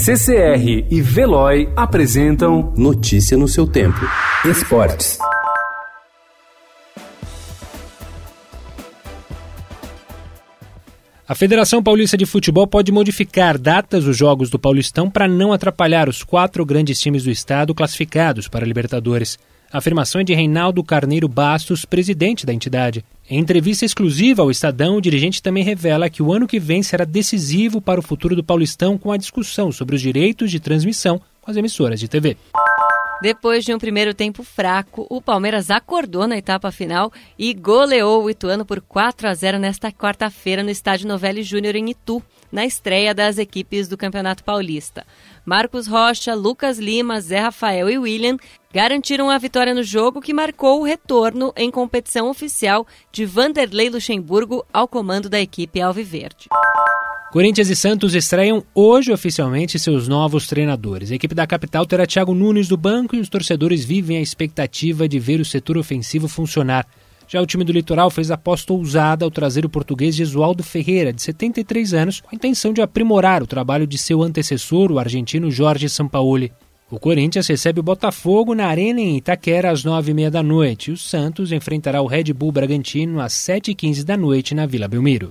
CCR e Veloy apresentam Notícia no seu tempo. Esportes. A Federação Paulista de Futebol pode modificar datas dos jogos do Paulistão para não atrapalhar os quatro grandes times do estado classificados para a Libertadores. A afirmação é de Reinaldo Carneiro Bastos, presidente da entidade. Em entrevista exclusiva ao Estadão, o dirigente também revela que o ano que vem será decisivo para o futuro do Paulistão com a discussão sobre os direitos de transmissão com as emissoras de TV. Depois de um primeiro tempo fraco, o Palmeiras acordou na etapa final e goleou o Ituano por 4 a 0 nesta quarta-feira no estádio Novelli Júnior em Itu, na estreia das equipes do Campeonato Paulista. Marcos Rocha, Lucas Lima, Zé Rafael e William garantiram a vitória no jogo que marcou o retorno em competição oficial de Vanderlei Luxemburgo ao comando da equipe Alviverde. Corinthians e Santos estreiam hoje oficialmente seus novos treinadores. A equipe da capital terá Thiago Nunes do banco e os torcedores vivem a expectativa de ver o setor ofensivo funcionar. Já o time do Litoral fez aposta ousada ao trazer o português Gesualdo Ferreira, de 73 anos, com a intenção de aprimorar o trabalho de seu antecessor, o argentino Jorge Sampaoli. O Corinthians recebe o Botafogo na Arena em Itaquera às nove e meia da noite. E o Santos enfrentará o Red Bull Bragantino às sete e quinze da noite na Vila Belmiro.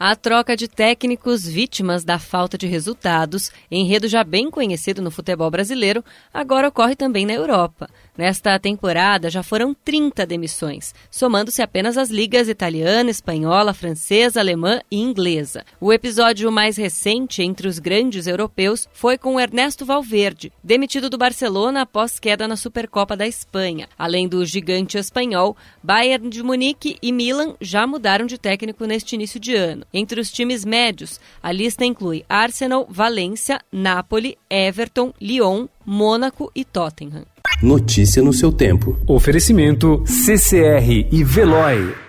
A troca de técnicos vítimas da falta de resultados, enredo já bem conhecido no futebol brasileiro, agora ocorre também na Europa. Nesta temporada já foram 30 demissões, somando-se apenas as ligas italiana, espanhola, francesa, alemã e inglesa. O episódio mais recente entre os grandes europeus foi com Ernesto Valverde, demitido do Barcelona após queda na Supercopa da Espanha. Além do gigante espanhol, Bayern de Munique e Milan já mudaram de técnico neste início de ano. Entre os times médios, a lista inclui Arsenal, Valência, Napoli, Everton, Lyon, Mônaco e Tottenham. Notícia no seu tempo. Oferecimento CCR e Veloy.